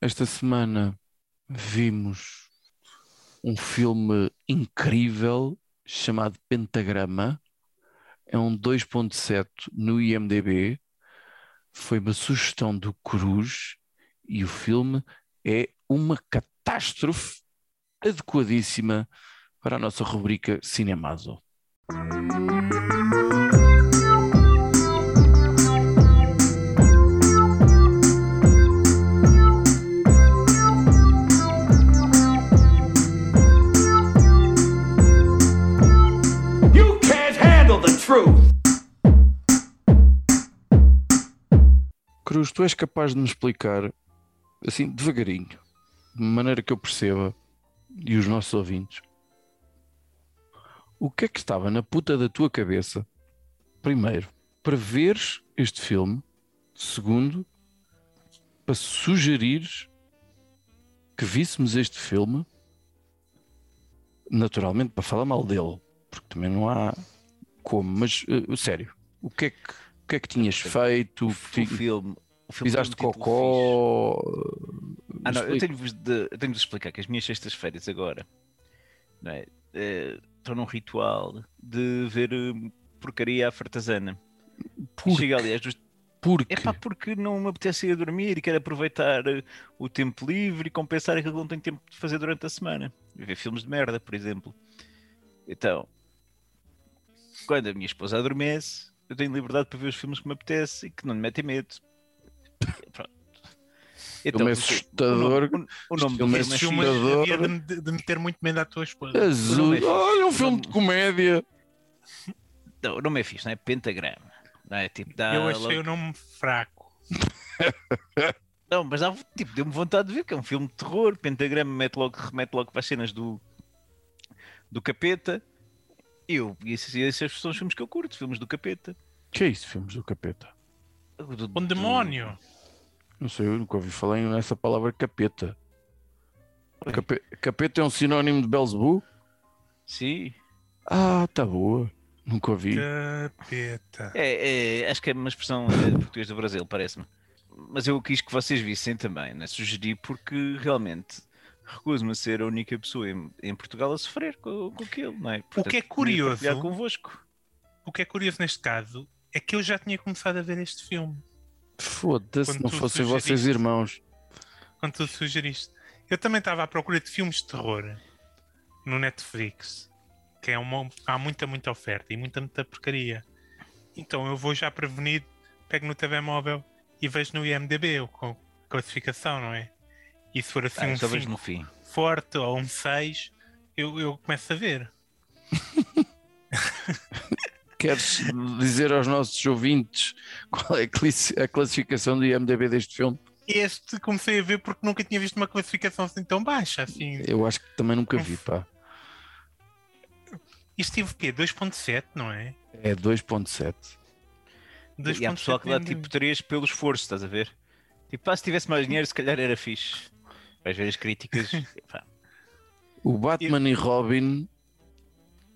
esta semana vimos um filme incrível chamado Pentagrama. É um 2.7 no IMDb. Foi uma sugestão do Cruz e o filme é uma catástrofe adequadíssima para a nossa rubrica Cinemazo. Cruz, tu és capaz de me explicar, assim, devagarinho, de maneira que eu perceba, e os nossos ouvintes, o que é que estava na puta da tua cabeça, primeiro, para veres este filme, segundo, para sugerires que víssemos este filme, naturalmente para falar mal dele, porque também não há como, mas uh, sério, o que é que, o que, é que tinhas feito? O, o filme. O filme Pisaste cocó. Ah, não, eu tenho-vos de, tenho de explicar que as minhas sextas-feiras agora não é, eh, estão num ritual de ver eh, porcaria à fartazana. E Por, chega aliás dos porque É pá, porque não me apetece ir a dormir e quero aproveitar eh, o tempo livre e compensar aquilo que não tenho tempo de fazer durante a semana. Ver filmes de merda, por exemplo. Então, quando a minha esposa adormece, eu tenho liberdade para ver os filmes que me apetece e que não me metem medo. Pronto. Filme é assustador. O, nome- do Filme é filme é assustador. havia de, me- de meter muito medo à tua esposa. azul. é. Olha um filme de comédia. Não, o nome é fixe, não é? Pentagrama. Não é? Tipo, dá Eu achei logo- o nome fraco. Não, mas dá, tipo, deu-me vontade de ver que é um filme de terror. Pentagrama mete logo, remete logo para as cenas do, do capeta. E eu, e esses, esses são os filmes que eu curto, filmes do capeta. Que é isso, filmes do capeta? Do- Um do- demónio. Não sei, eu nunca ouvi falar nessa palavra capeta. Cape- Capeta é um sinónimo de Belzebu? Sim. Ah, tá boa. Nunca ouvi. Capeta. É, é, acho que é uma expressão é, de português do Brasil, parece-me. Mas eu quis que vocês vissem também, né? sugeri porque realmente recuso-me a ser a única pessoa em, em Portugal a sofrer com, com aquilo, não é? que é curioso- convosco. O que é curioso neste caso é que eu já tinha começado a ver este filme Foda-se, não fossem vocês irmãos. quando tu sugeriste. Eu também estava à procura de filmes de terror no Netflix, que é uma, há muita, muita oferta e muita, muita porcaria. Então eu vou já prevenido, pego no telemóvel e vejo no IMDB com classificação, não é? E se for assim Ah, um eu só vejo 5 no fim. forte ou um 6, eu, eu começo a ver. Queres dizer aos nossos ouvintes qual é a classi- a classificação do IMDB deste filme? Este comecei a ver porque nunca tinha visto uma classificação assim tão baixa. Assim. Eu acho que também nunca vi, pá. Isto tive o quê? 2.7, não é? É 2.7. E há pessoal que dá tipo 3 pelo esforço, estás a ver? Tipo, pá, se tivesse mais dinheiro, se calhar era fixe. Vais ver as críticas. O Batman e Robin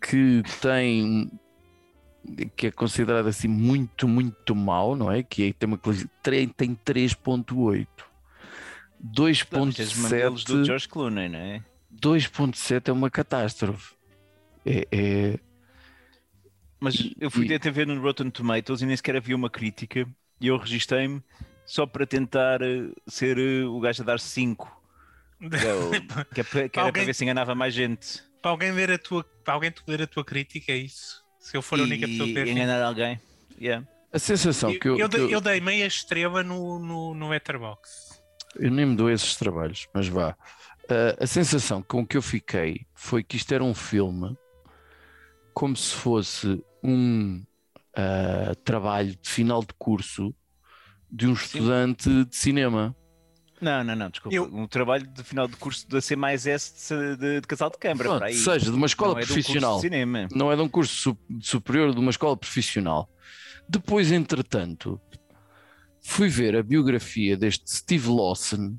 que tem que é considerado assim muito, muito mau, não é? Que aí tem uma tem 3.8. dá os mamelos do 2.7 George Clooney, não é? 2.7 é uma catástrofe. É, é- Mas eu fui e- até ver no Rotten Tomatoes e nem sequer havia uma crítica e eu registrei-me só para tentar eh, ser eh, o gajo a dar 5. Que, é que, é para- que era para Alguém- ver se enganava mais gente. Para alguém ver a tua, para alguém ler a tua crítica, é isso. Se eu for a única pessoa que e ver. enganar alguém. Yeah. a sensação Eu, que eu, eu que dei, eu- eu dei meia estrela no, no, no Letterboxd. eu nem me dou esses trabalhos, mas vá. Ah, a sensação com que eu fiquei foi que isto era um filme como se fosse um ah, trabalho de final de curso de um estudante de cinema. Não, não, não, desculpa. Eu- Um trabalho de final de curso da C mais S de, de, de casal de câmara. Pronto, para aí. seja de uma escola Não é de um curso profissional. de cinema. não é de um curso su- superior de uma escola profissional. Depois, entretanto, fui ver a biografia deste Steve Lawson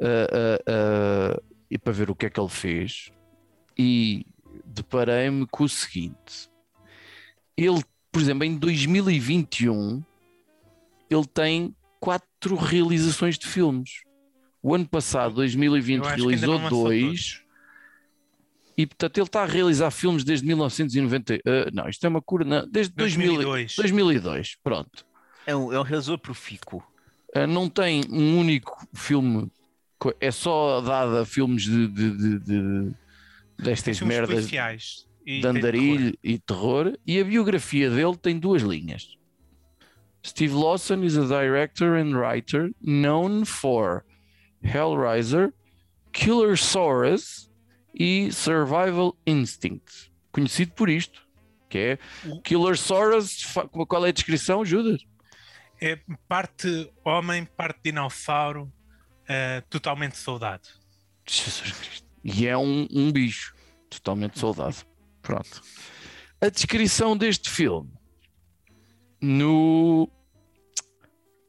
ah, ah, ah, e para ver o que é que ele fez e deparei-me com o seguinte: ele, por exemplo, em 2021, ele tem quatro realizações de filmes. O ano passado, 2020, Eu acho que ainda realizou dois. E portanto ele está a realizar filmes desde 1990. ah, não, isto é uma cura. Não, desde 2000 2002. 2002. Pronto. É um, é um realizador profícuo. Ah, não tem um único filme. É só dado a filmes de, de- de- de- destas Filmes merdas policiais e de andarilho e terror. E a biografia dele tem duas linhas. Steve Lawson is a director and writer known for Hellraiser, Killer Saurus e Survival Instinct. Conhecido por isto, que é Killer Saurus. Qual é a descrição, Judas? É parte homem, parte dinossauro, eh, totalmente soldado. Jesus Cristo. E é um, um bicho totalmente soldado. Pronto. A descrição deste filme no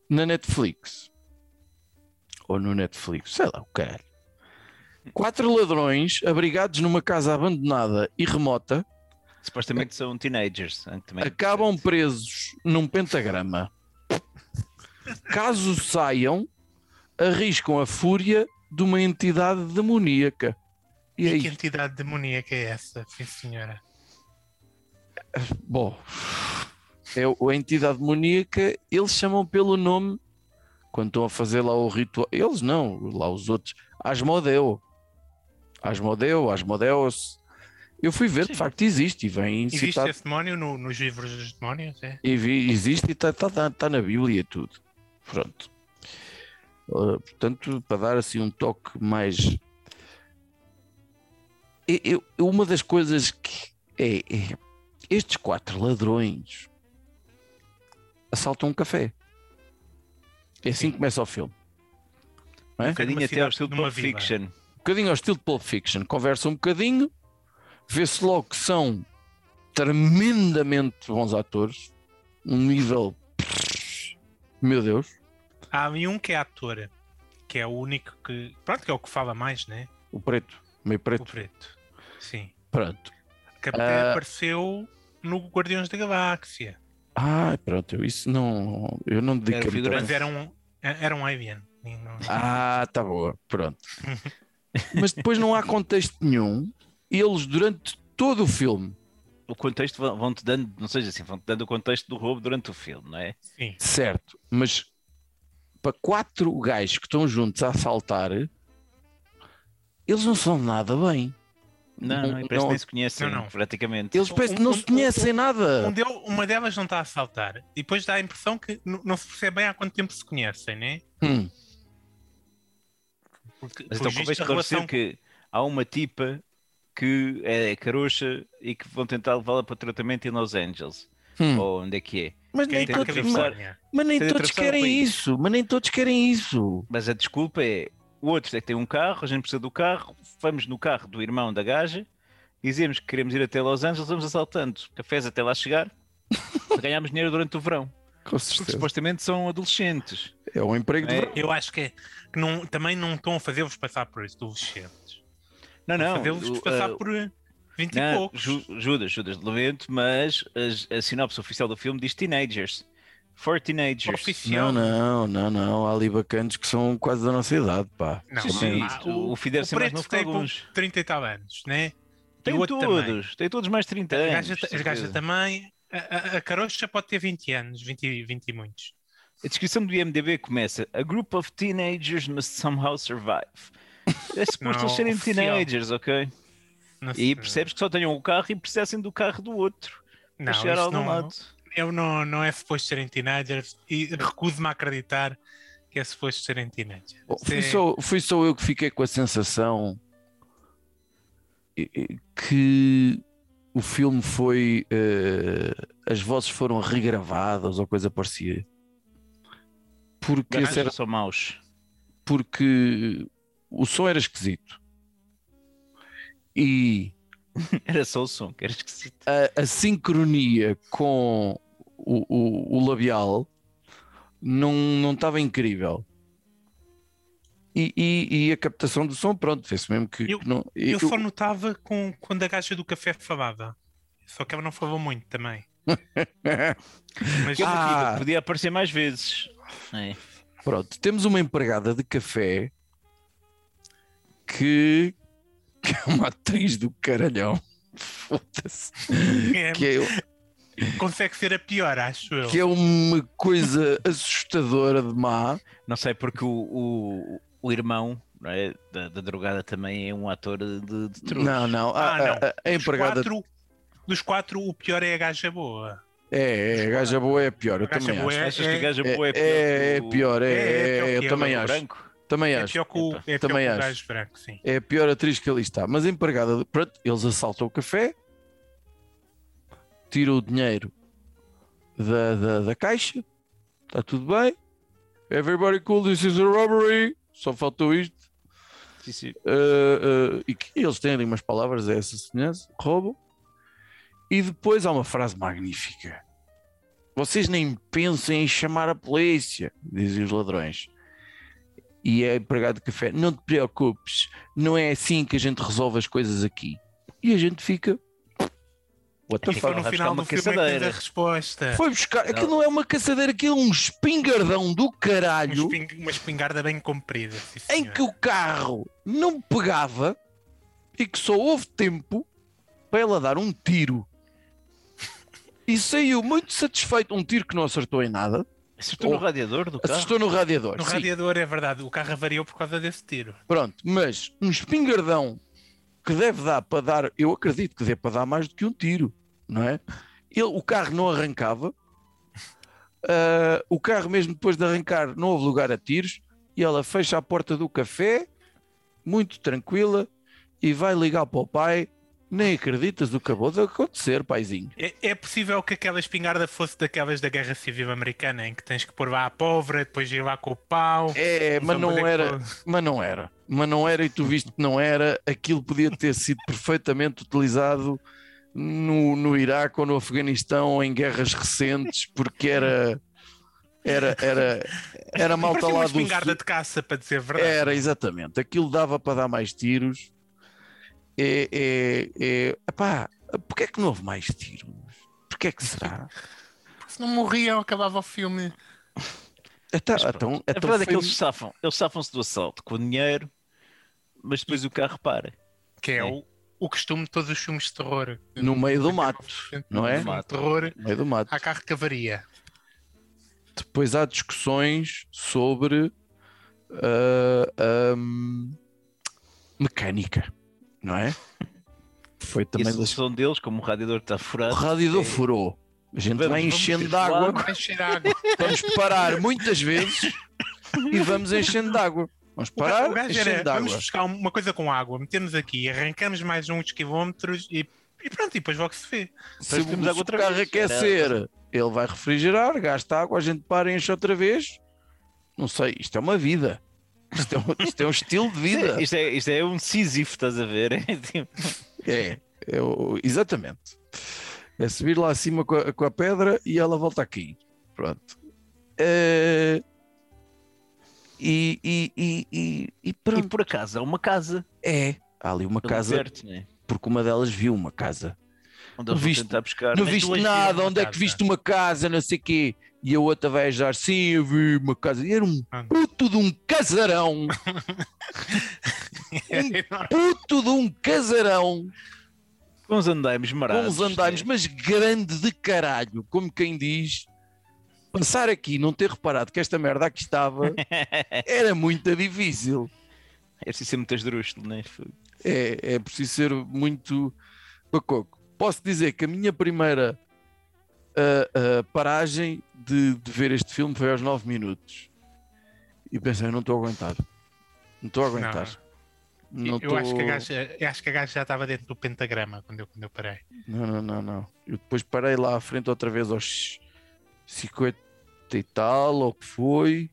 na Netflix ou no Netflix, sei lá, o caralho. Quatro ladrões abrigados numa casa abandonada e remota Supostamente são teenagers. Também. acabam presos num pentagrama. Caso saiam, arriscam a fúria de uma entidade demoníaca. E E, aí, que entidade demoníaca é essa, sim senhora? bom, é a entidade demoníaca, eles chamam pelo nome quando estão a fazer lá o ritual. Eles não, lá os outros. Asmodeu. Asmodeu, Asmodeus. Eu fui ver, de Sim. facto existe e vem Existe citado. esse demónio no- nos livros dos demónios? É? E vi- existe e está tá, tá- tá na Bíblia tudo. Pronto. Uh, portanto, para dar assim um toque mais. Eu- eu- uma das coisas que é, é estes quatro ladrões assaltam um café. É assim que começa o filme. Um é? bocadinho Numa até ao estilo de Pulp. Fiction. Um bocadinho ao estilo de Pulp Fiction. Conversam um bocadinho, vê-se logo que são tremendamente bons atores, um nível. Meu Deus. Há um que é ator, que é o único que. Pronto, que é o que fala mais, né? O preto, meio O preto. preto. Sim. Pronto. Que até Ah. apareceu no Guardiões da Galáxia. Ah, pronto, eu isso não. Eu não muito a- Mas era um, era um alien. Ah, tá boa, pronto. Mas depois não há contexto nenhum. Eles, durante todo o filme, O contexto vão- vão-te dando, não seja assim, vão-te dando o contexto do roubo durante o filme, não é? Sim. certo, mas para quatro gajos que estão juntos a assaltar, eles não são nada bem. Não, não, Não- parece que nem se conhecem, Não, não. praticamente. Eles parecem que Um- não um- se conhecem nada. Um uma delas não está a saltar. E depois dá a impressão que não se percebe bem há quanto tempo se conhecem, né? Hum, Porque, Mas então convém a relação esclarecer que há uma tipa que é caroxa e que vão tentar levá-la para o tratamento em Los Angeles. hum. Ou onde é que é. Mas que é nem todos, mas, mas nem todos querem isso. Mas nem todos querem isso. Mas a desculpa é: o outro é que tem um carro, a gente precisa do carro, vamos no carro do irmão da gaja, dizemos que queremos ir até Los Angeles, vamos assaltando cafés até lá chegar, para ganharmos dinheiro durante o verão. Com Porque supostamente são adolescentes. É um emprego de É. verão. Eu acho que, é- que não, também não estão a fazer-vos passar por isso, adolescentes. Não, não. Fazê-los o- passar uh, por 20 e não, poucos. Ju- Judas, Judas de Levento, mas a, a sinopse oficial do filme diz teenagers. For teenagers. Oficial. Não, não, não, não. Há ali bacanas que são quase da nossa idade, pá. Não, Sim, sim, isto- o o ser mais preto novo que tem alguns. 30 e tal anos, né? Tem e também. todos, tem todos mais de 30 A anos. gaja, de a gaja certeza. também. A, a, a carocha pode ter 20 anos, 20, e- 20 e muitos. A descrição do IMDB começa: A group of teenagers must somehow survive. É suposto Não, eles serem oficial. teenagers, ok? Não E percebes que só tenham o carro e precisem do carro do outro para Não, chegar a algum não, lado. Eu não, não é suposto serem teenagers e recuso-me a acreditar que é suposto serem teenagers. Bom, fui, só, fui só eu que fiquei com a sensação que o filme foi. eh, as vozes foram regravadas ou coisa parecia. Porque, esse era- são maus. porque o som era esquisito. E Era só o som, que era esquisito. a, a sincronia com o, o- o labial não não estava incrível. E, e- e a captação do som, pronto, fez mesmo que, Eu- que não. Eu eu- só notava com, quando a gaja do café falava. Só que ela não falou muito também. Mas Ah. podia aparecer mais vezes. É. Pronto, temos uma empregada de café que, que é uma atriz do caralhão. Foda-se. É, Que é, Consegue ser a pior, acho eu. que é uma coisa assustadora de má. Não sei, porque o, o, o irmão não é, da, da drogada também é um ator de, de truques. Não, não. A, Ah, não. a- a- a Dos empregada. quatro, dos quatro, o pior é a gaja boa. É, é, a gaja boa é pior, eu também acho. é- Achas que a gaja É, boa é pior? é, é pior, é, É, é é, pior eu que também o acho. branco? Também É acho. pior que o, é pior Também que o acho. gajo branco, sim. É a pior atriz que ali está. Mas a empregada, de- pronto, eles assaltam o café, tiram o dinheiro da, da, da caixa, está tudo bem. Everybody cool, this is a robbery. Só faltou isto. Sim, sim. Uh, uh, e que eles têm ali umas palavras a essa semelhança, roubam. E depois há uma frase magnífica. Vocês nem pensem em chamar a polícia, dizem os ladrões. E é empregado de café, não te preocupes, não é assim que a gente resolve as coisas aqui. E a gente fica. What the É E fuck? no buscar final uma do filme é que a resposta. Foi buscar. Aquilo não é uma caçadeira, aquilo é um espingardão do Um caralho esping- uma espingarda bem comprida. sim, em que o carro não pegava e que só houve tempo para ela dar um tiro. E saiu muito satisfeito. Um tiro que não acertou em nada, Acertou no Oh. radiador do carro? acertou no radiador. No sim. radiador é verdade, o carro avariou por causa desse tiro. Pronto, mas um espingardão que deve dar para dar, eu acredito que dê para dar mais do que um tiro, não é? Ele, o carro não arrancava, ah, o carro mesmo depois de arrancar não houve lugar a tiros e ela fecha a porta do café, muito tranquila, e vai ligar para o pai. Nem acreditas o que acabou de acontecer, paizinho. É, é possível que aquela espingarda fosse daquelas da Guerra Civil Americana, em que tens que pôr lá a pólvora, depois ir lá com o pau. É, mas não era, que- mas não era, mas não era, e tu viste que não era, aquilo podia ter sido perfeitamente utilizado no, no Iraque ou no Afeganistão ou em guerras recentes, porque era era era era malta uma lá do espingarda de caça, para dizer a verdade. era exatamente, aquilo dava para dar mais tiros. É, é, é, epá, porque é que não houve mais tiros? Porquê é que será? Se não morriam, acabava o filme. Então, então, A então verdade é que eles safam. Eles safam-se do assalto com o dinheiro, mas depois o carro para. Que é É. o, o costume de todos os filmes de terror. no meio do mato, não é? No terror, no meio do mato. há carro que avaria. depois há discussões sobre ah, ahm, mecânica, não é? Foi E também a das... solução deles, como o radiador está O furado. radiador é- furou. A gente Vamos- vai enchendo de água. vamos parar muitas vezes e vamos enchendo de água. Vamos parar, o gajo era, vamos buscar uma coisa com água, metemos aqui, arrancamos mais uns quilómetros e, e pronto, e depois logo se vê. Se, temos se água outra carro vez. aquecer, ele vai refrigerar, gasta água, a gente para e enche outra vez. Não sei, isto é uma vida. Isto é um, isto é um estilo de vida. isto, é, isto é um Sísifo, estás a ver? É tipo- É, é o- exatamente. É subir lá acima com a, com a pedra e ela volta aqui. Pronto. É, E, e, e, e, e E pronto. por acaso, há uma casa. É. Há ali uma ali casa, perto, né? porque uma delas viu uma casa. Onde Não viste- buscar. Não viste nada, onde é que casa. viste uma casa, não sei o quê. E a outra vai ajar, sim, eu vi uma casa. E era um puto de um casarão. puto de um casarão. Com os andaimes com marados. uns andaimes, né? mas grande de caralho, como quem diz. Passar aqui, não ter reparado que esta merda aqui estava, era muito difícil. É preciso ser muito esdrúxulo, né? É, é preciso ser muito bacoco. Posso dizer que a minha primeira ah, ah, paragem de, de ver este filme foi aos 9 minutos. E pensei, não estou a aguentar. Não estou a aguentar. Não eu, acho que a gaja, eu acho que a gaja já estava dentro do pentagrama quando eu, quando eu parei. Não, não, não, não. Eu depois parei lá à frente outra vez aos 50 e tal, ou que foi,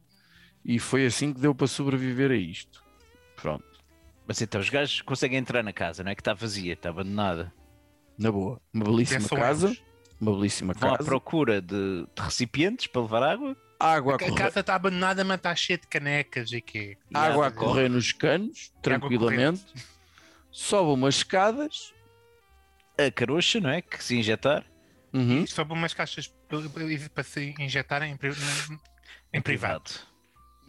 e foi assim que deu para sobreviver a isto. Pronto, Mas então os gajos conseguem entrar na casa, não é? Que está vazia, está abandonada. na boa. Uma belíssima Pensam casa, eles. uma belíssima Vão à casa. procura de, de recipientes para levar água. Água a A correr, casa está abandonada, mas está cheia de canecas e quê? e água a correr nos canos, tranquilamente. Sobe umas escadas. A carocha, não é? Que se injetar. Uhum. Só para umas caixas para- para se injetarem em, em privado.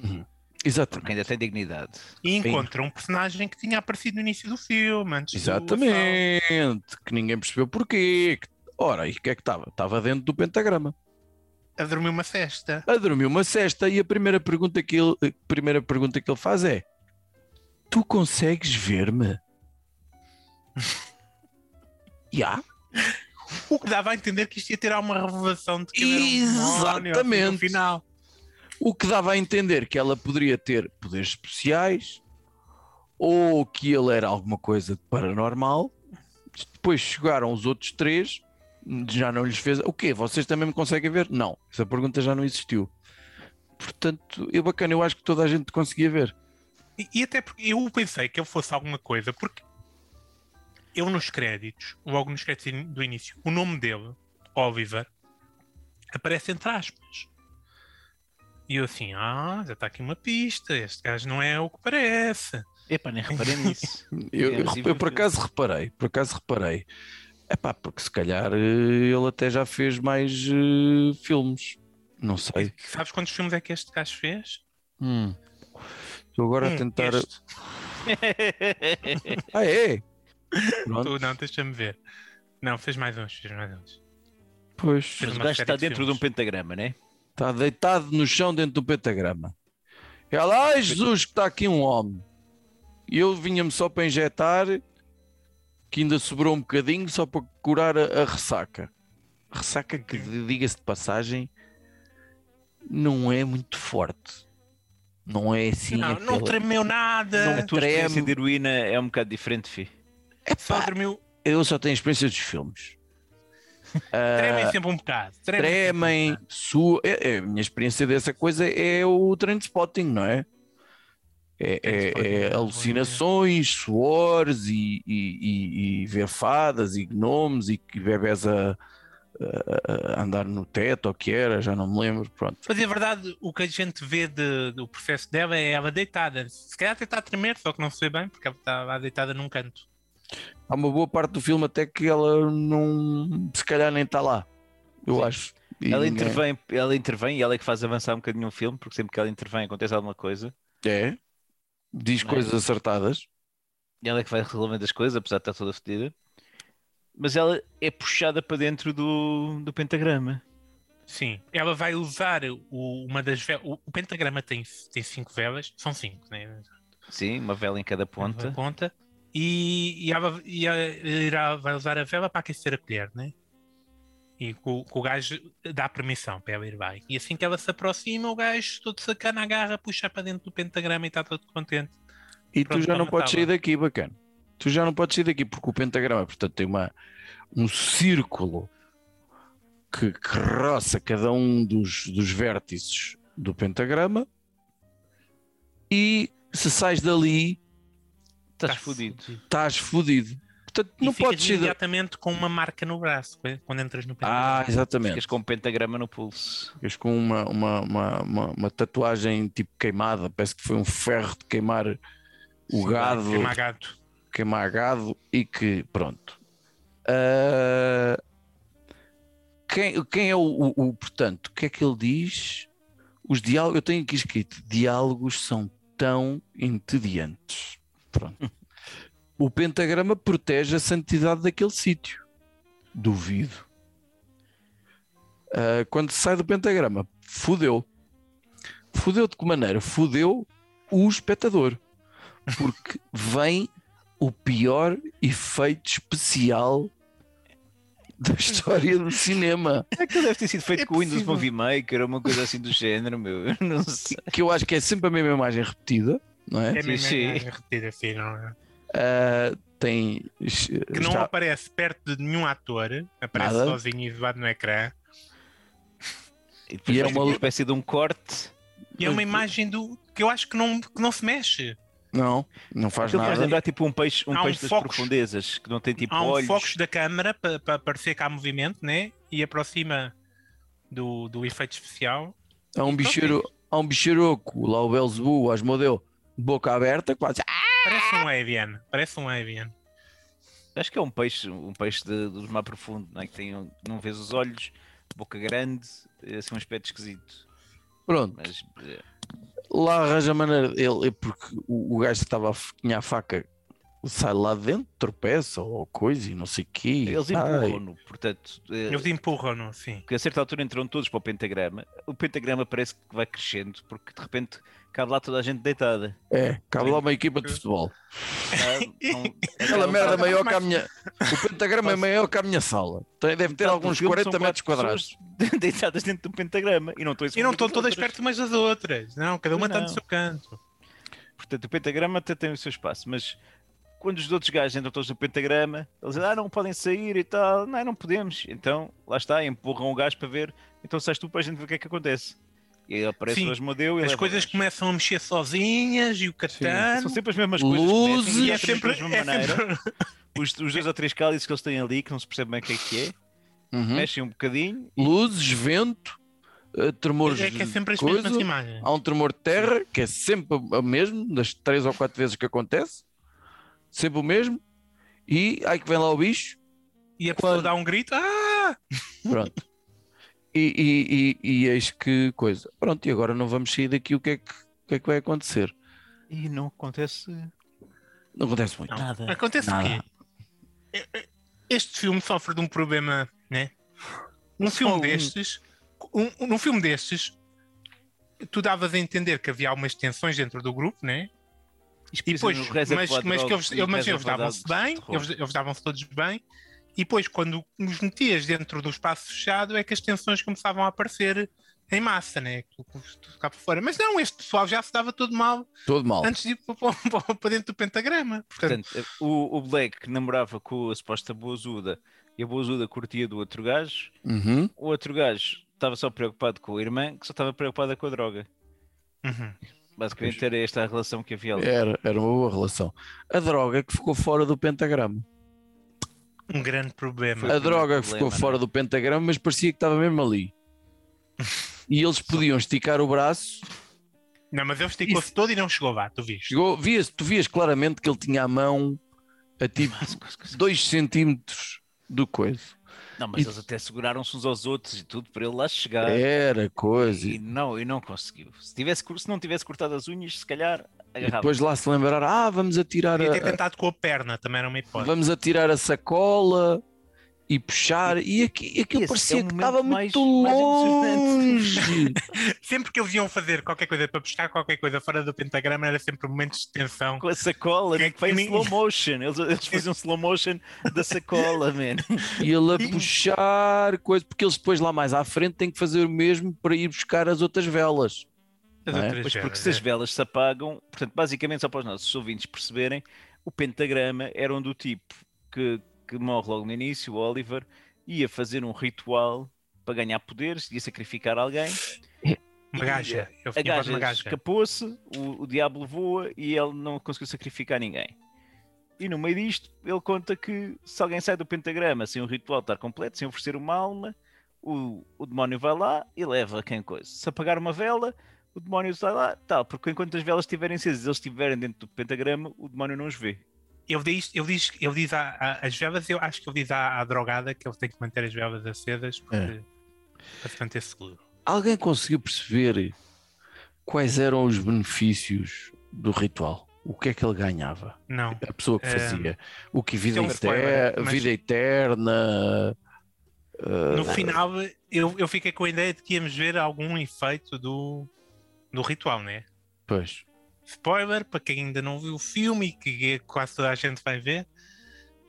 Uhum. Exatamente. Porque ainda tem dignidade. E encontra um personagem que tinha aparecido no início do filme, antes do. Exatamente. Que ninguém percebeu porquê. Ora, e o que é que estava? Estava dentro do pentagrama. A dormir uma cesta. A dormir uma cesta e a primeira pergunta que ele, a primeira pergunta que ele faz é: Tu consegues ver-me? Já? O que dava a entender que isto ia ter alguma revelação de que ele era um Exatamente. final. O que dava a entender que ela poderia ter poderes especiais ou que ele era alguma coisa de paranormal. Depois chegaram os outros três, já não lhes fez. O quê? Vocês também me conseguem ver? Não, essa pergunta já não existiu. Portanto, é bacana, eu acho que toda a gente conseguia ver. E, e até porque eu pensei que ele fosse alguma coisa, porque eu nos créditos, logo nos créditos do início, o nome dele, Oliver, aparece entre aspas. E eu assim, ah, já está aqui uma pista, este gajo não é o que parece. Epá, nem reparei nisso. Eu, É, eu, eu por acaso reparei, por acaso reparei. É pá, porque se calhar eh, ele até já fez mais eh, filmes. Não sei. Sabes quantos filmes é que este gajo fez? Hum. Estou agora a Hum, tentar. este. Ah, é? Pronto, Tu- Não, deixa-me ver. Não, fez mais uns, fez mais uns. pois. Mas o gajo está de dentro de um filmes. pentagrama, né? Está deitado no chão dentro do pentagrama. Ela, ai Jesus, que está aqui um homem. E eu vinha-me só para injetar, que ainda sobrou um bocadinho, só para curar a, a ressaca. Ressaca que, diga-se de passagem, não é muito forte. Não é assim. Não, não aquela- tremeu nada. A tua treme. experiência de heroína é um bocado diferente, fi. Só Epá, tremeu. eu só tenho experiência dos filmes. Ah, Tremem sempre um bocado. Tremem. um tremem, bocado. sua. é- é, a minha experiência dessa coisa é o Trendspotting, não é? É, é- Trainspotting, é não, alucinações, suores e, e- e- e ver fadas e gnomos e que bebés a, a- a andar no teto ou o que era, já não me lembro. Pronto. Mas é verdade, o que a gente vê de- do processo dela é ela deitada. Se calhar até está a tremer, só que não se vê bem, porque ela estava deitada num canto. Há uma boa parte do filme até que ela não, se calhar nem está lá, eu Sim. acho. E Ela ninguém- intervém, ela intervém e ela é que faz avançar um bocadinho o filme, porque sempre que ela intervém acontece alguma coisa. É, diz Não é? coisas acertadas. E ela é que vai resolvendo as coisas, apesar de estar toda fedida. Mas ela é puxada para dentro do, do pentagrama. Sim, ela vai usar o- uma das velas. O, o pentagrama tem, tem cinco velas, são cinco, né? Sim, uma vela em cada ponta. Uma ponta. E, e ela, e ela irá, vai usar a vela para aquecer a colher, né? E o, o gajo dá permissão para ela ir vai. E assim que ela se aproxima, o gajo todo sacana agarra, puxa para dentro do pentagrama e está todo contente. E Pronto, tu já não podes sair matá-la. daqui, bacana. Tu já não podes sair daqui porque o pentagrama, portanto, tem uma, um círculo que, que roça cada um dos, dos vértices do pentagrama e se sais dali Estás Tá fodido. estás fodido. Portanto, E não podes daqui. imediatamente com uma marca no braço quando entras no Ah, pentagrama. exatamente. Ficas com um pentagrama no pulso. Ficas com uma, uma, uma, uma, uma tatuagem tipo queimada, parece que foi um ferro de queimar o gado. Queima gato. queimar gado e que pronto. Ah, quem, quem é o, o- o- portanto, o que é que ele diz? Os diálogos, eu tenho aqui escrito, diálogos são tão entediantes. Pronto. O pentagrama protege a santidade daquele sítio. Duvido. Ah, quando sai do pentagrama, fudeu. Fudeu de que maneira? Fudeu o espectador. Porque vem o pior efeito especial da história do cinema. Aquilo deve ter sido feito É com o Windows. Movie Maker ou uma coisa assim do género, meu. Eu Não sei. Que eu acho que é sempre a mesma imagem repetida, não é? É Sim, mesmo sim. é repetido assim, não é? Ah, tem. Que não está- aparece perto de nenhum ator, aparece Nada. sozinho e isolado no ecrã. E E é faz uma- espécie de um corte. E é uma imagem do que eu acho que não, que não se mexe. Não, não faz Aquilo faz nada. lembrar tipo um peixe, um Há um peixe das focus. profundezas, que não tem tipo Há um olhos. foco da câmara para parecer que há movimento, né? E aproxima do, do efeito especial. Há um bicheiro, há um bicheiroco, lá o Belzebu, o Asmodeu, de boca aberta, quase. Parece um avian. Parece um avian. Acho que é um peixe, um peixe de, do mar profundo, não é? Que tem, não vês os olhos, boca grande, é assim um aspecto esquisito. Pronto. Mas eh, lá arranja maneira. Ele, é porque o, o gajo que estava a, tinha a faca sai lá de dentro, tropeça ou coisa e não sei o quê. Eles empurram-no, portanto, eh, Eles empurram-no, assim. porque a certa altura entram todos para o pentagrama. O pentagrama parece que vai crescendo, porque de repente cabe lá toda a gente deitada. É, cabe lá uma equipa de futebol. Aquela não- merda maior que a minha. O pentagrama é maior que a minha sala. Deve ter alguns no filme 40 são metros quadrados. Deitadas dentro do pentagrama e não estão E não estão das todas perto umas das outras. Não, cada uma está no seu canto. Portanto, o pentagrama até tem o seu espaço, mas quando os outros gajos entram todos no pentagrama, eles dizem, ah, não podem sair e tal. Não, não podemos. Então, lá está, empurram o gajo para ver. Então sais tu para a gente ver o que é que acontece. E aí aparece Sim, o Asmodeu e As coisas começam a mexer sozinhas e o catano. São sempre as mesmas coisas. Luzes. E é sempre da sempre, mesma é maneira. sempre- Os, os dois ou três cálices que eles têm ali, que não se percebe bem o que é que é, Uhum. mexem um bocadinho. Luzes, vento, eh, tremores. É que é sempre as de coisa. mesmas imagens. Há um tremor de terra, que é sempre o mesmo, das três ou quatro vezes que acontece. Sempre o mesmo. E aí que vem lá o bicho. E a pessoa Quando- dá um grito. Ah! Pronto. E, e, e, e eis que coisa. Pronto, e agora não vamos sair daqui. O que é que, o que, é que vai acontecer? E não acontece Não acontece muito. Não. nada. Acontece Nada. o quê? Este filme sofre de um problema, né? Um Só filme destes, um, um- num filme destes, tu davas a entender que havia algumas tensões dentro do grupo, né? E depois, mas, mas que eles, eles Reservoir davam-se bem, eles, eles davam-se todos bem, e depois, quando os metias dentro do espaço fechado, é que as tensões começavam a aparecer em massa, né? Tu- tu ficava por fora. Mas não, este pessoal já se dava todo mal Todo mal. antes de ir para, para- para dentro do pentagrama. Portanto, Portanto, o, o Black namorava com a suposta Boazuda e a Boazuda curtia do outro gajo. Uhum. O outro gajo estava só preocupado com a irmã, que só estava preocupada com a droga. uhum. Basicamente era esta a relação que havia ali. Era, era uma boa relação. A droga que ficou fora do pentagrama. um grande problema. A droga que ficou fora do pentagrama, mas parecia que estava mesmo ali. E eles podiam esticar o braço. Não, mas ele esticou-se todo e não chegou lá, tu viste. Chegou, vias, tu vias claramente que ele tinha a mão a tipo 2 centímetros do coisa. Não, mas E- eles até seguraram-se uns aos outros e tudo para ele lá chegar. Era coisa. E não, e não conseguiu. Se, tivesse, se não tivesse cortado as unhas, se calhar E agarrava. depois lá se lembraram, ah, vamos atirar Podia ter a, tentado com a perna, também era uma hipótese. vamos atirar a sacola e puxar. E, aqui, e aquilo Esse parecia é que estava mais- muito mais longe. Sempre que eles iam fazer qualquer coisa para buscar qualquer coisa fora do pentagrama, era sempre momentos de tensão. Com a sacola, Que- né, que foi em que nem- slow motion. Eles, eles faziam slow motion da sacola, man. E ele a puxar coisa, porque eles depois lá mais à frente têm que fazer o mesmo para ir buscar as outras velas. As é? outras Pois porque velas, se as é. velas se apagam, portanto, basicamente, só para os nossos ouvintes perceberem, o pentagrama era um do tipo que, que morre logo no início, o Oliver, ia fazer um ritual para ganhar poderes, ia sacrificar alguém, Uma gaja. Eu a gaja gaja. escapou-se, o, o diabo voa e ele não conseguiu sacrificar ninguém. E no meio disto, ele conta que se alguém sai do pentagrama sem o ritual estar completo, sem oferecer uma alma, o, o demónio vai lá e leva quem coisa. Se apagar uma vela, o demónio sai lá, tal, porque enquanto as velas estiverem acesas, eles estiverem dentro do pentagrama, o demónio não os vê. Ele diz, ele diz, ele diz a, a- as velas, eu acho que ele diz à, à drogada que ele tem que manter as velas acesas porque, É. para se manter seguro. Alguém conseguiu perceber quais eram os benefícios do ritual? O que é que ele ganhava? Não. A pessoa que É, fazia? O que vida, é um spoiler, mas- vida eterna? ah, No final, eu, eu fiquei com a ideia de que íamos ver algum efeito do, do ritual, né? Pois. Spoiler, para quem ainda não viu o filme e que quase toda a gente vai ver.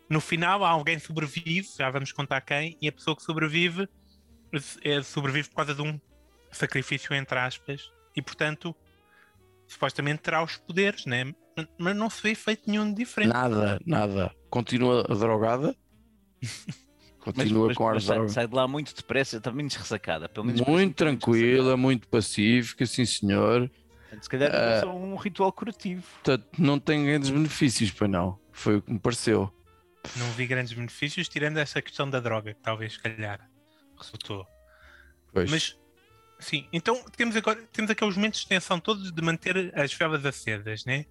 No final, alguém sobrevive, já vamos contar quem, e a pessoa que sobrevive é, sobrevive por causa de um sacrifício, entre aspas, e portanto, supostamente terá os poderes, né? Mas- não se vê efeito nenhum de diferente. Nada, nada. Continua drogada. Continua mas- com ar mas de sai, droga. sai de lá muito depressa, está menos ressacada. Pelo menos Muito tranquila, muito pacífica, sim senhor. Ressacada. Se calhar só um ritual curativo. Portanto, não tem grandes benefícios, para não. Foi o que me pareceu. Não vi grandes benefícios, tirando essa questão da droga, que talvez, se calhar, resultou. Pois. Mas, sim, então temos agora temos aqueles momentos de tensão todos de manter as velas acesas, né?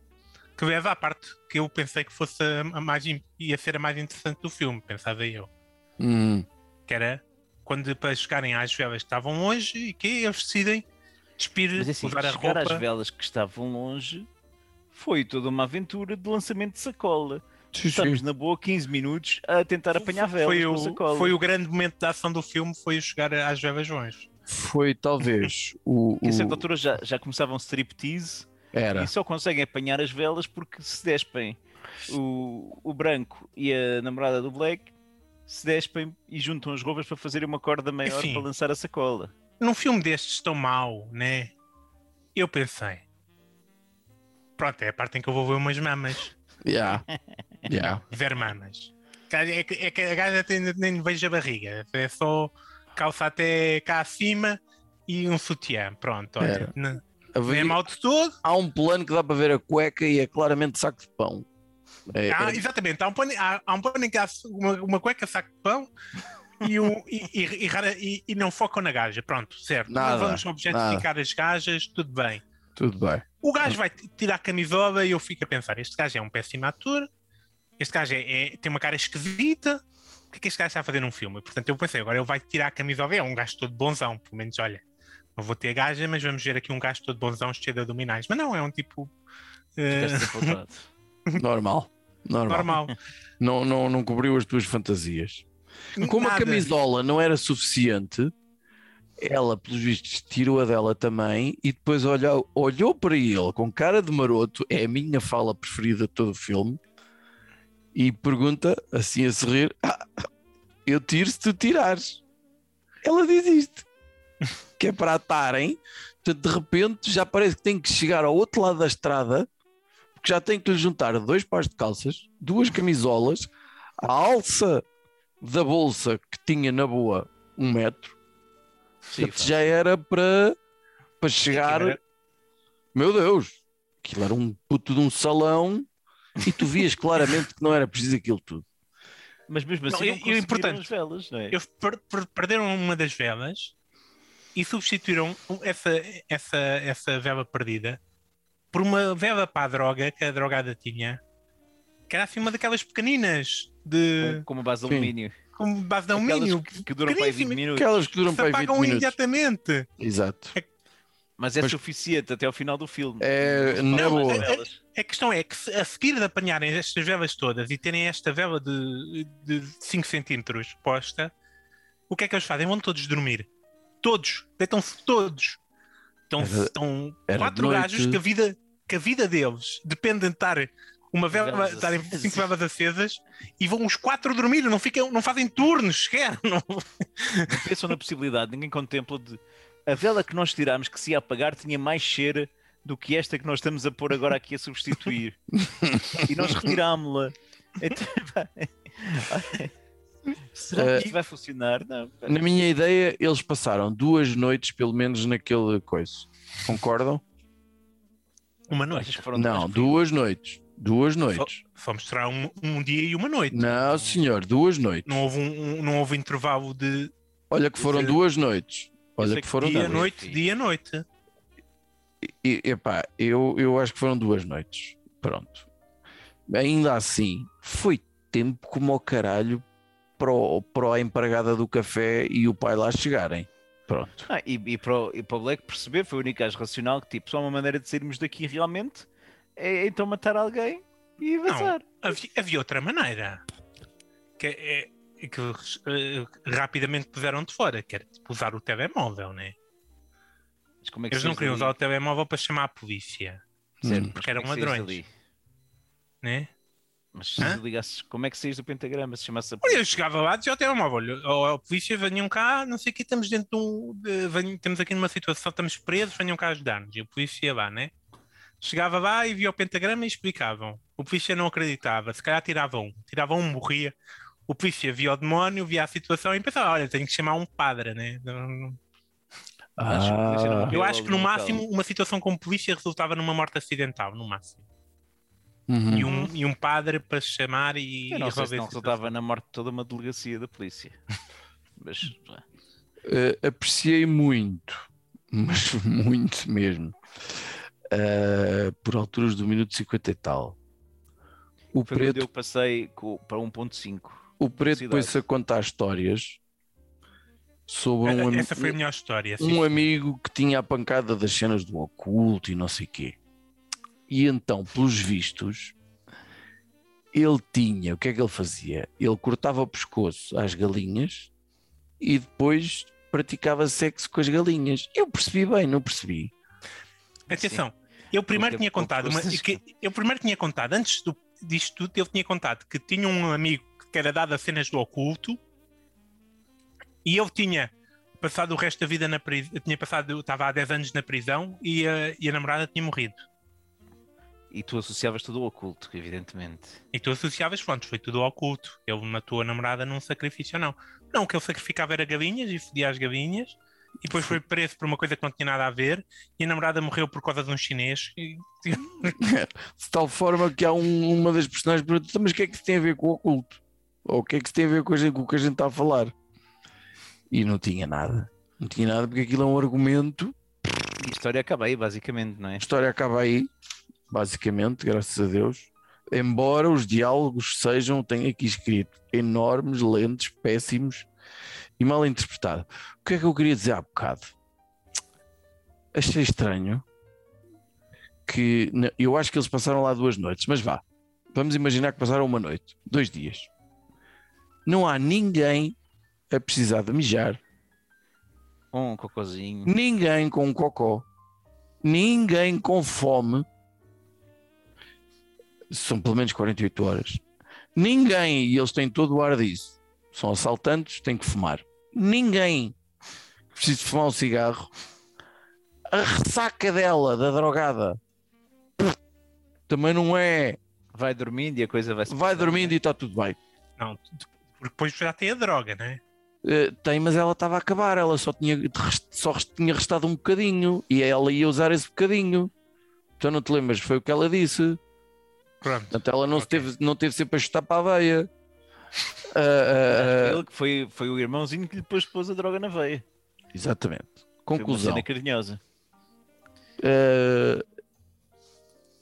Que leva à parte que eu pensei que fosse a a mais, ia ser a mais interessante do filme, pensava eu. Hum, Que era quando para chegarem às velas que estavam longe e que eles decidem despir, Mas assim, usar a às roupa. velas que estavam longe foi toda uma aventura de lançamento de sacola. Sim, Estamos sim. na boa 15 minutos a tentar apanhar velas Foi o, sacola. foi o grande momento da ação do filme, foi o chegar às velas longe. Foi talvez o. Que a certa o- altura já, já começavam striptease Era. e só conseguem apanhar as velas porque se despem o, o branco e a namorada do Black se despem e juntam as roupas para fazerem uma corda maior Enfim. para lançar a sacola. Num filme destes tão mau, né? Eu pensei. Pronto, é a parte em que eu vou ver umas mamas. Yeah. Yeah. Ver mamas. É que, é que a gaja tem, nem vejo a barriga. É só calça até cá acima e um sutiã. Pronto, olha. Não, é mal de todo. Há um plano que dá para ver a cueca e é claramente saco de pão. É- Ah, é- exatamente, há um pano, há, há um pano em que há uma, uma cueca saco de pão e, um, e, e- e e- e não focam na gaja. Pronto, certo. Nada, não vamos objetificar as gajas, tudo bem. Tudo bem. O gajo vai tirar a camisola e eu fico a pensar: este gajo é um péssimo ator, este gajo é, é- tem uma cara esquisita. O que é que este gajo está a fazer num filme? Portanto, eu pensei: agora ele vai tirar a camisola. É um gajo todo bonzão, pelo menos, olha. Não vou ter gaja, mas vamos ver aqui um gajo todo bonzão cheio de abdominais. Mas não, é um tipo. desapontado. Normal. Normal. normal. Não, não, não cobriu as tuas fantasias. Como a Nada. camisola não era suficiente, ela, pelos vistos, tirou a dela também e depois olhou, olhou para ele com cara de maroto, é a minha fala preferida de todo o filme, e pergunta, assim a sorrir: "Ah, Eu tiro se tu tirares. Ela diz isto, que é para atarem. Portanto, de repente, já parece que tem que chegar ao outro lado da estrada, porque já tem que lhe juntar dois pares de calças, duas camisolas, a alça da bolsa que tinha na boa um metro. Sim, Portanto, já era para, para chegar. era- Meu Deus, aquilo era um puto de um salão e tu vias claramente que não era preciso aquilo tudo. Mas mesmo assim Não, não, e- e conseguiram importante- as velas, não é? Eles per- per- perderam uma das velas e substituíram essa, essa, essa vela perdida por uma vela para a droga que a drogada tinha, que era assim uma daquelas pequeninas de Com, com uma base de Sim. alumínio. com base de Aquelas alumínio que, que duram para aí 20 pequeníssima, minutos. Aquelas que duram se para aí 20 apagam minutos. imediatamente. Exato. Mas é Mas- suficiente até ao final do filme. É, Não, na boa. velas- A questão é que a seguir de apanharem estas velas todas e terem esta vela de, de 5 centímetros posta, o que é que eles fazem? Vão todos dormir. Todos. Deitam-se todos. Estão, Era- estão era de quatro gajos que a, vida, que a vida deles depende de estar uma vela, estarem cinco velas acesas e vão os quatro dormir, não, ficam, não fazem turnos sequer. Não. Não pensam na possibilidade, ninguém contempla de. A vela que nós tirámos que se ia apagar tinha mais cheira do que esta que nós estamos a pôr agora aqui a substituir. e nós retirámos-la. Então, Será que isto vai funcionar? Não. Na minha ideia, eles passaram duas noites, pelo menos, naquele coisa. Concordam? Uma noite. Não, duas noites. Duas noites. Só mostrar um, um dia e uma noite. Não, senhor, duas noites. Não houve um, um- não houve intervalo de Olha que foram duas noites. Olha que que foram dia, duas. noite, dia, noite. E, epá, eu, eu acho que foram duas noites. Pronto. Ainda assim, foi tempo como ao caralho para, o- para a empregada do café e o pai lá chegarem. Pronto. Ah, e, e, para o, e para o Black perceber, foi o único gajo racional que tipo, só uma maneira de sairmos daqui realmente é então matar alguém e vazar. Havia, havia outra maneira. Que, é, é que eh, rapidamente puseram de fora, que era tipo, usar o telemóvel, né? Mas como é que Eles não queriam dali? usar o telemóvel para chamar a polícia, Certo, Hum. mas porque eram como é ladrões. né? Mas se Hã? ligasses, como é que saís do pentagrama se chamasse a Olha, eu chegava lá, dizia ao telemóvel, ou a polícia, venham cá, não sei o que, estamos dentro de um. de- venham- estamos aqui numa situação, estamos presos, venham cá ajudar-nos. E a polícia ia lá, né? Chegava lá e via o pentagrama e explicavam. O polícia não acreditava, se calhar tirava um, tirava um, morria. O polícia via o demónio, via a situação e pensava: olha, tenho que chamar um padre, né? Acho que Ah, Eu acho que no máximo uma situação como polícia resultava numa morte acidental, no máximo. uhum. E, um, e um padre para se chamar e, Eu não sei se resolver não a situação. resultava na morte de toda uma delegacia da polícia. Mas Eh, apreciei muito, mas muito mesmo, eh, por alturas do minuto 50 e tal. O foi quando eu preto, passei para 1.5. o preto põe-se a contar histórias sobre um, Essa foi a melhor história. sim. um amigo que tinha a pancada das cenas do oculto e não sei quê. E então, pelos vistos, ele tinha, o que é que ele fazia? Ele cortava o pescoço às galinhas e depois praticava sexo com as galinhas. Eu percebi bem, não percebi. Atenção, eu primeiro Porque- tinha contado, uma- que- eu primeiro tinha contado, antes do, disto tudo, ele tinha contado que tinha um amigo que era dado a cenas do oculto e ele tinha passado o resto da vida na prisão, tinha passado, estava há 10 anos na prisão e a, e a namorada tinha morrido. E tu associavas tudo ao oculto, evidentemente. E tu associavas, pronto, foi tudo ao oculto. Ele matou a namorada num sacrifício, não. Não, o que ele sacrificava era galinhas e fedia as galinhas. E depois foi preso por uma coisa que não tinha nada a ver. E a namorada morreu por causa de um chinês. E, De tal forma que há um- uma das personagens que pergunta, "Então, mas o que é que isso tem a ver com o oculto? Ou o que é que isso tem a ver com, a gente- com o que a gente está a falar? E não tinha nada. Não tinha nada porque aquilo é um argumento E a história acaba aí, basicamente, não é? A história acaba aí, basicamente, graças a Deus. Embora os diálogos sejam, tenho aqui escrito, enormes, lentos, péssimos e mal interpretados. O que é que eu queria dizer há bocado? Achei estranho que eu acho que eles passaram lá duas noites, mas vá, vamos imaginar que passaram uma noite, dois dias. Não há ninguém a precisar de mijar, Um cocôzinho. ninguém com um cocó, ninguém com fome, são pelo menos 48 horas, ninguém, e eles têm todo o ar disso, são assaltantes, têm que fumar, ninguém precisa de fumar um cigarro, a ressaca dela, da drogada, também não é, Vai dormindo e a coisa vai se vai dormindo e está tudo bem. não, porque depois já tem a droga, não é? Eh, tem, mas ela estava a acabar, ela só tinha, só tinha restado um bocadinho e ela ia usar esse bocadinho. Então não te lembras? Foi o que ela disse. Pronto. Portanto, ela não, se Ok. teve, não teve sempre a chutar para a veia. Foi ah, ele que foi, foi o irmãozinho que lhe depois pôs a droga na veia. exatamente. Foi uma Conclusão. cena carinhosa. É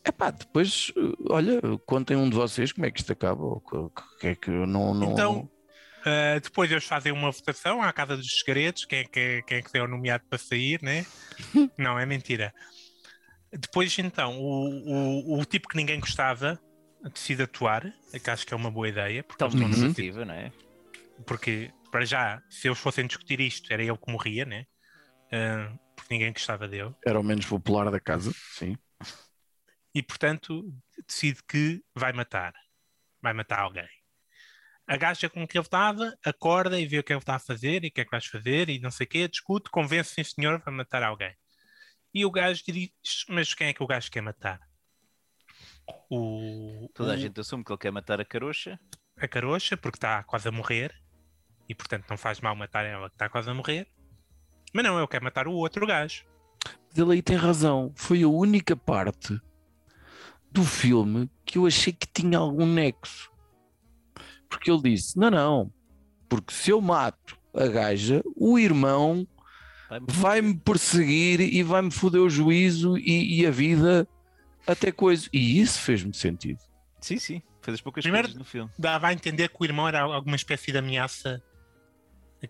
epá, depois, olha, contem um de vocês como é que isto acaba. ou O que, é que não. não Então, Uh, depois eles fazem uma votação à Casa dos Segredos, quem é que, quem é, que é o nomeado para sair, né? não, é mentira. Depois, então, o, o, o tipo que ninguém gostava decide atuar, que acho que é uma boa ideia, porque, Uhum. iniciativa, não é? porque para já, se eles fossem discutir isto, era ele que morria, né? Uh, porque ninguém gostava dele. Era o menos popular da casa, sim. E portanto, decide que vai matar. Vai matar alguém. A gaja com que ele estava acorda e vê o que ele está a fazer e o que é que vais fazer e não sei o quê, discute, convence, sim senhor, vai matar alguém. E o gajo diz: Mas quem é que o gajo quer matar? O, Toda a o- gente assume que ele quer matar a carocha. a carocha, porque está quase a morrer, e portanto não faz mal matar ela que está quase a morrer. Mas não, ele quer matar o outro gajo. Mas ele aí tem razão. Foi a única parte do filme que eu achei que tinha algum nexo. Porque ele disse: não, não, porque se eu mato a gaja, o irmão Vai-me vai-me perseguir e vai-me foder o juízo e, e a vida até coisa. E isso fez-me sentido. Sim, sim. Fez as poucas Primeiro- coisas no filme. Dava a entender que o irmão era alguma espécie de ameaça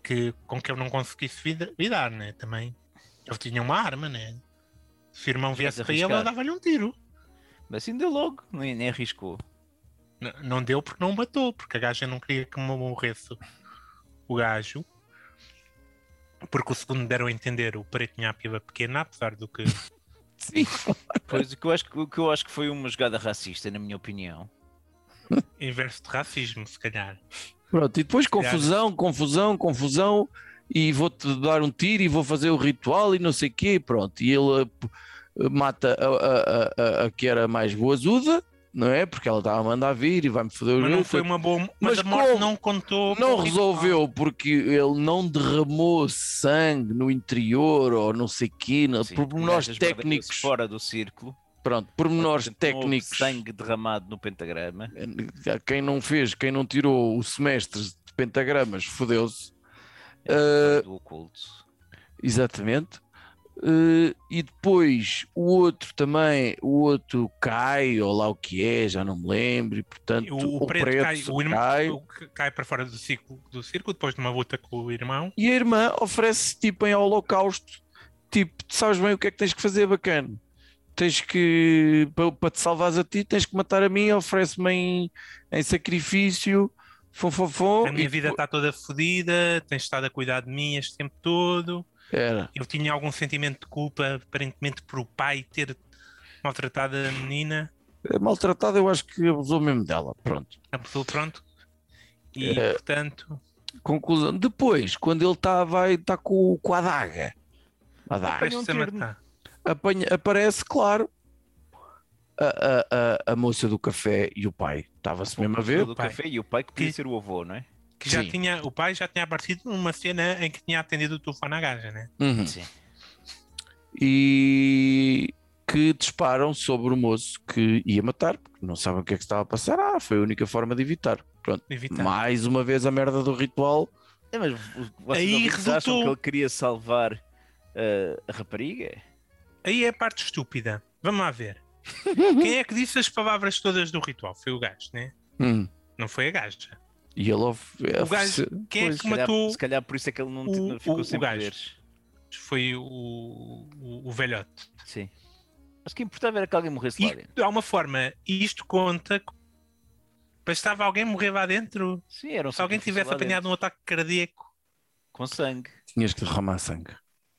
que, com que ele não conseguisse lidar, né? Também. Ele tinha uma arma, né? Se o irmão viesse para ele, dava-lhe um tiro. Mas assim deu logo, nem, nem arriscou. N- não deu porque não o matou, porque a gaja não queria que morresse o gajo. Porque o segundo deram a entender, o preto tinha a pila pequena, apesar do que. Sim. Pois o que eu acho que, o que, eu acho que foi uma jogada racista, na minha opinião. inverso de racismo, se calhar. Pronto, e depois confusão, confusão, confusão, e vou-te dar um tiro e vou fazer o ritual e não sei o quê, pronto. E ele p- mata a, a, a, a- a que era mais boazuda, não é? Porque ela estava a mandar vir e vai-me foder o Mas não foi uma boa. Mas, Mas a morte como? não contou. Não resolveu porque ele não derramou sangue no interior ou não sei quê, Sim, pormenores técnicos. Fora do círculo. Pronto, pormenores Portanto, técnicos. Sangue derramado no pentagrama. Quem não fez, quem não tirou o semestre de pentagramas, fodeu-se. É Uh, do oculto. Exatamente. Eh, e depois o outro também, o outro cai, ou lá o que é, já não me lembro, e portanto O, o preto, cai, o irmão cai. cai para fora do círculo, do círculo depois de uma luta com o irmão. E a irmã oferece tipo em holocausto, tipo, sabes bem o que é que tens que fazer bacana. Tens que, para, para te salvares a ti, tens que matar a mim, oferece-me em, em sacrifício, fom, fom, fom, A minha e vida está toda fodida, tens estado a cuidar de mim este tempo todo. Era, Eu tinha algum sentimento de culpa, aparentemente, por o pai ter maltratado a menina. É maltratada, eu acho que abusou mesmo dela, pronto. Abusou, pronto. E, É. portanto, Conclusão. Depois, quando ele está vai tá com, com a adaga, a adaga um apanha- aparece, claro, a, a, a, a moça do café e o pai. Estava-se mesmo a ver. do pai. café e o pai que podia Que- ser o avô, não é? Que já Sim. tinha, o pai já tinha aparecido numa cena em que tinha atendido o telefone à gaja, né? Uhum. Sim. E que disparam sobre o moço que ia matar, porque não sabem o que é que estava a passar. Ah, foi a única forma de evitar. Pronto. Evitar. Mais uma vez a merda do ritual. É, mas vo- vocês Aí ouvintes acham resultou- que ele queria salvar eh, a rapariga? Aí é a parte estúpida. Vamos lá ver. Quem é que disse as palavras todas do ritual? Foi o gajo, né? Hum. Não foi a gaja. E ele of- O gajo- oferece- Quem é pois, que Se calhar, matou se calhar por isso é que ele não, o- não ficou o- sem o gajo. poderes. foi o, o, o velhote. Sim. Mas que importava era que alguém morresse lá E dentro. de alguma forma, isto conta. Bastava alguém morrer lá dentro. Sim, era um Se alguém tivesse lá apanhado um dentro, ataque cardíaco. Com sangue. Tinhas que derramar sangue.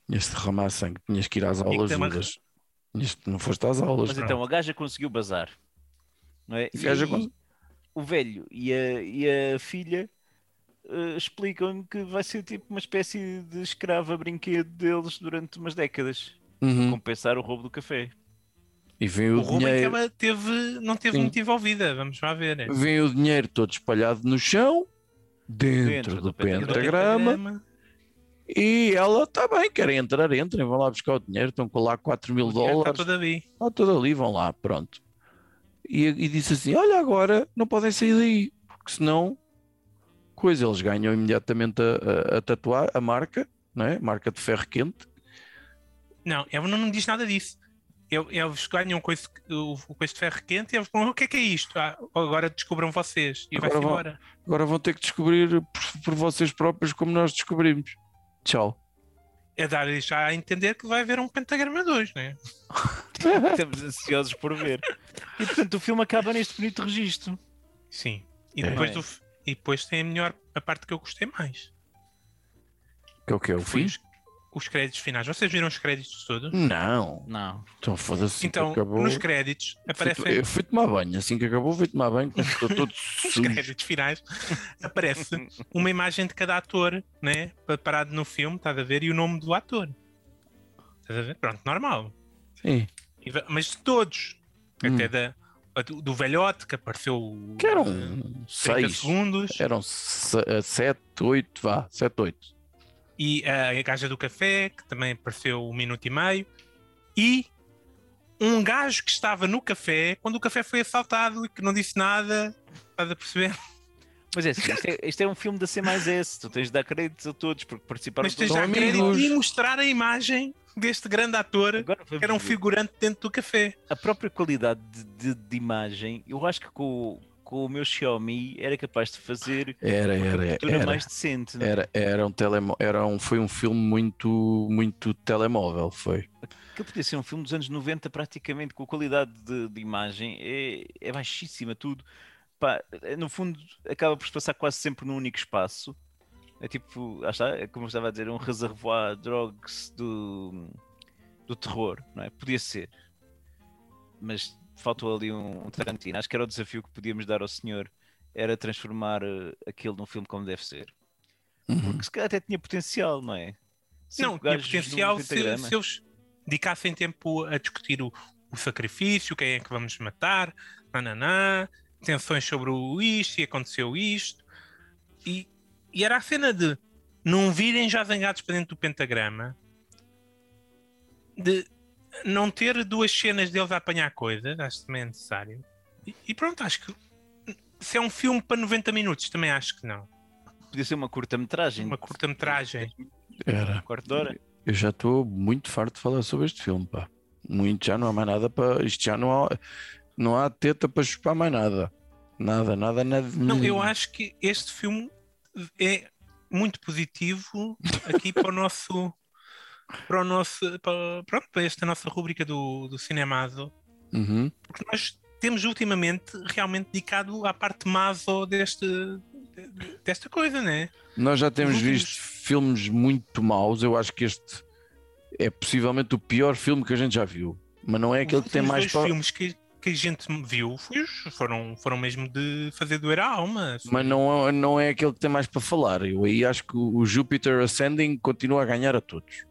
Tinhas que derramar sangue. Tinhas que ir às aulas uma-. Tinhas que- Não foste às aulas. Mas Pronto. então, a gaja conseguiu bazar. Não é? A gaja E o velho e a, e a filha eh, explicam que vai ser tipo uma espécie de escrava brinquedo deles durante umas décadas. Uhum. Compensar o roubo do café. E vem O o, roubo em que dinheiro. ela teve, não teve Sim. muito envolvida. Vamos lá ver. né? Vem o dinheiro todo espalhado no chão, dentro, Dentro do, do pentagrama. pentagrama, e ela está bem, querem entrar, entrem, vão lá buscar o dinheiro, estão com lá 4 mil O dinheiro Está dólares, todo ali. está tudo ali, vão lá, pronto. E, e disse assim: Olha, agora não podem sair daí, porque senão, coisa, eles ganham imediatamente a, a, a tatuar a marca, não é? Marca de ferro quente. Não, ela não me diz nada disso. Eles ganham com esse, o, com esse ferro quente e eles vão, o que é que é isto? Ah, agora descobram vocês. E Agora vão- embora. Agora vão ter que descobrir por, por vocês próprios como nós descobrimos. Tchau. É dar já a entender que vai haver um pentagrama 2, né? Estamos ansiosos por ver. E portanto o filme acaba neste bonito registro. Sim. E É. depois, É. do, e depois tem a melhor, a parte que eu gostei mais. Que é o que o Foi fim? Os, os créditos finais. Vocês viram os créditos todos? Não. Não. Então foda-se. Então, que acabou. nos créditos Fui, aparecem eu fui tomar banho, assim que acabou, fui tomar banho, estou todo os sujo. créditos finais aparece uma imagem de cada ator, né? Parado no filme, estás a ver? E o nome do ator. Estás a ver? Pronto, normal. Sim. E Mas de todos. Hum. Até da, do, do velhote que apareceu Que eram eh, 30 seis, segundos. eram se- eh, sete, oito, vá, sete, oito. E a gaja do café, que também apareceu um minuto e meio. E um gajo que estava no café quando o café foi assaltado e que não disse nada. Estás a perceber? Mas é assim, isto é, isto é um filme da C mais S. Tu tens de dar créditos a todos porque participaram Mas tens de dar crédito e mostrar a imagem deste grande ator que era um figurante dentro do café. a própria qualidade de, de- de imagem, eu acho que com, o- com o meu Xiaomi era capaz de fazer Era, era, captura era. mais decente. não é? Era, era um telemo, era um, foi um filme muito, muito telemóvel, foi. Que podia ser um filme dos anos 90, praticamente, com a qualidade de, de imagem, é, é baixíssima tudo. Pá, no fundo, acaba por se passar quase sempre num único espaço. É tipo, está, é como eu estava a dizer, um reservoir drugs do, do terror, não é? Podia ser. Mas faltou ali um, um Tarantino. Acho que era o desafio que podíamos dar ao senhor, era transformar eh, aquilo num filme como deve ser. Uhum. Porque se calhar até tinha potencial, não é? não, Cinco tinha gajos num potencial se, se eles dedicassem tempo a discutir o, o sacrifício, quem é que vamos matar, nananã, tensões sobre o isto e aconteceu isto. E, e era a cena de não virem já zangados para dentro do pentagrama, de não ter duas cenas deles a apanhar coisas, acho que também é necessário. E, e pronto, acho que se é um filme para 90 minutos, também acho que não. Podia ser uma curta-metragem. Uma curta-metragem. Era. Eu já estou muito farto de falar sobre este filme, pá. Muito, já não há mais nada para. Isto já não há, não há teta para chupar mais nada. Nada, nada, nada. Não, eu acho que este filme é muito positivo aqui para o nosso. Para o nosso. Para, pronto, para esta nossa rúbrica do, do Cinemado. Uhum. Porque nós temos ultimamente realmente dedicado à parte maso deste, desta coisa, né? Nós já temos Os últimos- visto filmes muito maus. Eu acho que este é possivelmente o pior filme que a gente já viu. Mas não é aquele Os que tem mais para. filmes que, que a gente viu os- foram, foram mesmo de fazer doer a alma. Mas não, é- não é aquele que tem mais para falar. Eu aí acho que o Jupiter Ascending continua a ganhar a todos.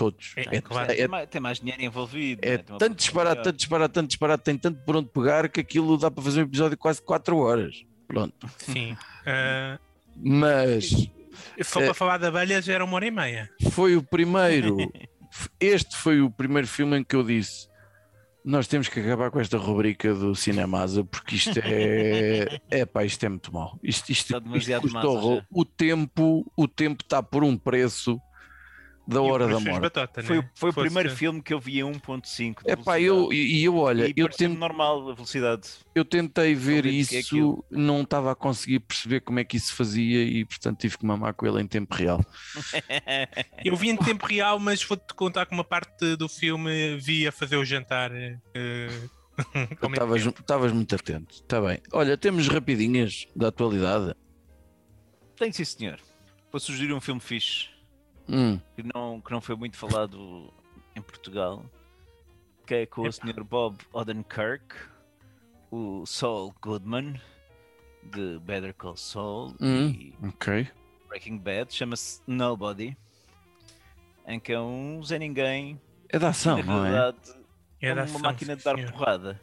Todos. É, é claro. é- tem, mais, tem mais dinheiro envolvido. É né? Tanto disparado, tanto disparado, tanto disparado, tem tanto por onde pegar que aquilo dá para fazer um episódio de quase 4 horas. Pronto. Sim. Ah, Mas só É. para falar da abelha já era uma hora e meia. foi o primeiro. este foi o primeiro filme em que eu disse: Nós temos que acabar com esta rubrica do Cinemasa porque isto é. É pá, isto é muito mau. Isto, isto, Está demasiado isto custou massa o tempo, o tempo está por um preço da hora da morte. batota, Foi, né? foi o primeiro filme que eu vi a 1.5. de É pá, eu, e eu olha, E eu tento. normal a velocidade. Eu tentei ver é isso, aquilo. não estava a conseguir perceber como é que isso fazia e, portanto, tive que mamar com ele em tempo real. Eu vi em tempo real, mas vou-te contar que uma parte do filme vi a fazer o jantar. mesmo Estavas muito atento. Está bem. Olha, temos rapidinhas da atualidade. Tem sim, senhor. Vou sugerir um filme fixe Hum, que não, que não foi muito falado em Portugal, que é com o Sr. Bob Odenkirk, o Saul Goodman, de Better Call Saul Hum. e ok. Breaking Bad, chama-se Nobody, em que é um Zé Ninguém, É da ação, na não é? É é da uma ação, máquina de dar senhor. porrada.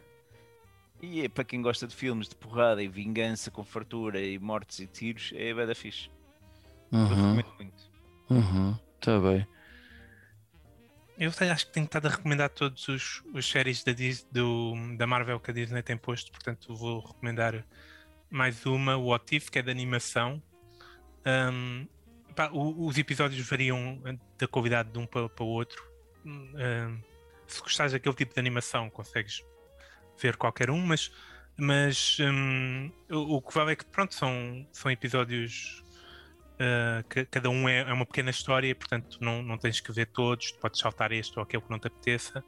E é para quem gosta de filmes de porrada e vingança com fartura e mortes e tiros, é bada fixe. Eu Uhum, recomendo muito. Uhum, tá bem. Eu acho que tenho estado a recomendar todos os, os séries da, Dis- do, da Marvel que a Disney tem posto, portanto vou recomendar mais uma, o What If, que é de animação. Ahm, pá, o- os episódios variam da qualidade de um para, para o outro. Ahm, se gostares daquele tipo de animação, consegues ver qualquer um, mas, mas hum, o, o que vale é que pronto, são, são episódios Ca- cada um é, é uma pequena história, portanto não, não tens que ver todos, podes saltar este ou aquele que não te apeteça.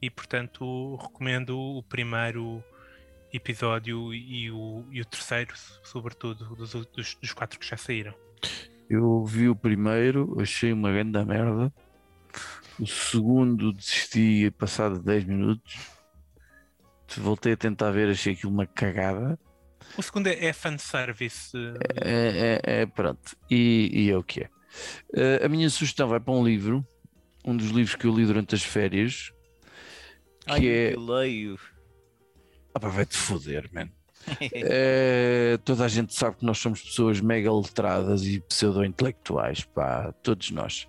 E portanto recomendo o primeiro episódio e o, e o terceiro, sobretudo, dos, dos, dos quatro que já saíram. Eu vi o primeiro, achei uma grande merda. O segundo desisti passado 10 minutos. Voltei a tentar ver, achei aquilo uma cagada. O segundo é, é fanservice. uh, É, é, é, pronto, e, e é o que é. Eh, a minha sugestão vai para um livro, um dos livros que eu li durante as férias, que Ai, é. eu leio. Ah, pá, vai-te foder, man. Eh, toda a gente sabe que nós somos pessoas mega letradas e pseudo-intelectuais, pá, todos nós.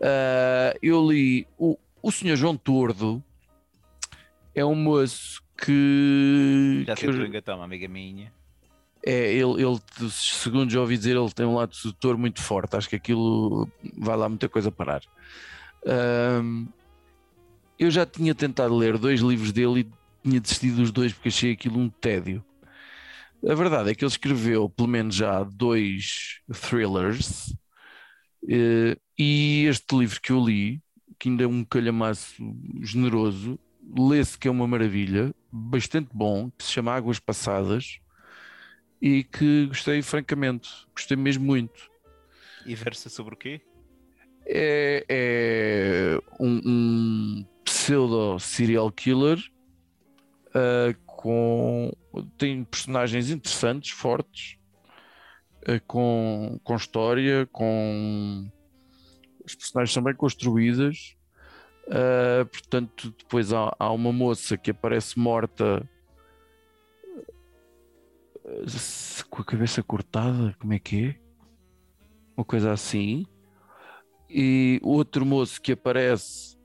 Eh, eu li o, o Sr. João Tordo, é um moço que. Já que eu- engatar uma amiga minha. É, ele, ele, segundo já ouvi dizer, ele tem um lado sedutor muito forte. Acho que aquilo vai lá muita coisa parar. Ahm, eu já tinha tentado ler dois livros dele e tinha desistido dos dois porque achei aquilo um tédio. A verdade é que ele escreveu pelo menos já dois thrillers eh, e este livro que eu li, que ainda é um calhamaço generoso, lê-se que é uma maravilha, bastante bom, que se chama Águas Passadas e que gostei francamente, gostei mesmo muito. E versa sobre o quê? É, é um, um pseudo serial killer ah, com tem personagens interessantes, fortes, ah, com, com história, com as personagens são bem construídas. Ah, portanto, depois há, há uma moça que aparece morta com a cabeça cortada, como é que é? Uma coisa assim. E outro moço que aparece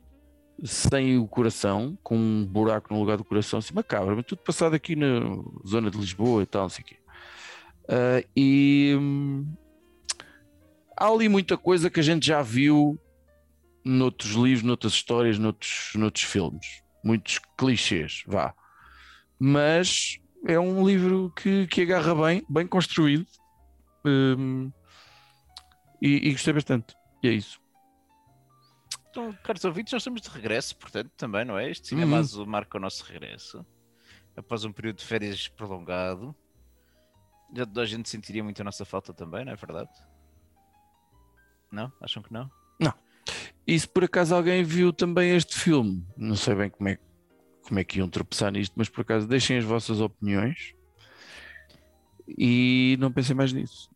sem o coração, com um buraco no lugar do coração, assim, macabro, mas tudo passado aqui na zona de Lisboa e tal, não sei o quê. Ah, e hum, há ali muita coisa que a gente já viu noutros livros, noutras histórias, noutros, noutros filmes. Muitos clichês, vá. Mas é um livro que, que agarra bem, bem construído. hum, e, e gostei bastante. E é isso. Então, caros ouvintes, nós estamos de regresso, portanto, também, não é? Este é Uhum. mais o marca o nosso regresso. Após um período de férias prolongado. Já toda a gente sentiria muito a nossa falta também, não é verdade? Não? Acham que não? E se por acaso alguém viu também este filme, não sei bem como é, como é que iam tropeçar nisto, mas por acaso deixem as vossas opiniões e não pensem mais nisso.